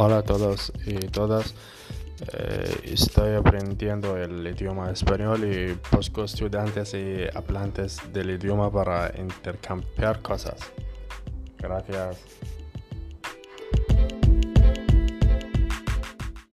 Hola a todos y todas. Eh, estoy aprendiendo el idioma español y busco estudiantes y hablantes del idioma para intercambiar cosas. Gracias.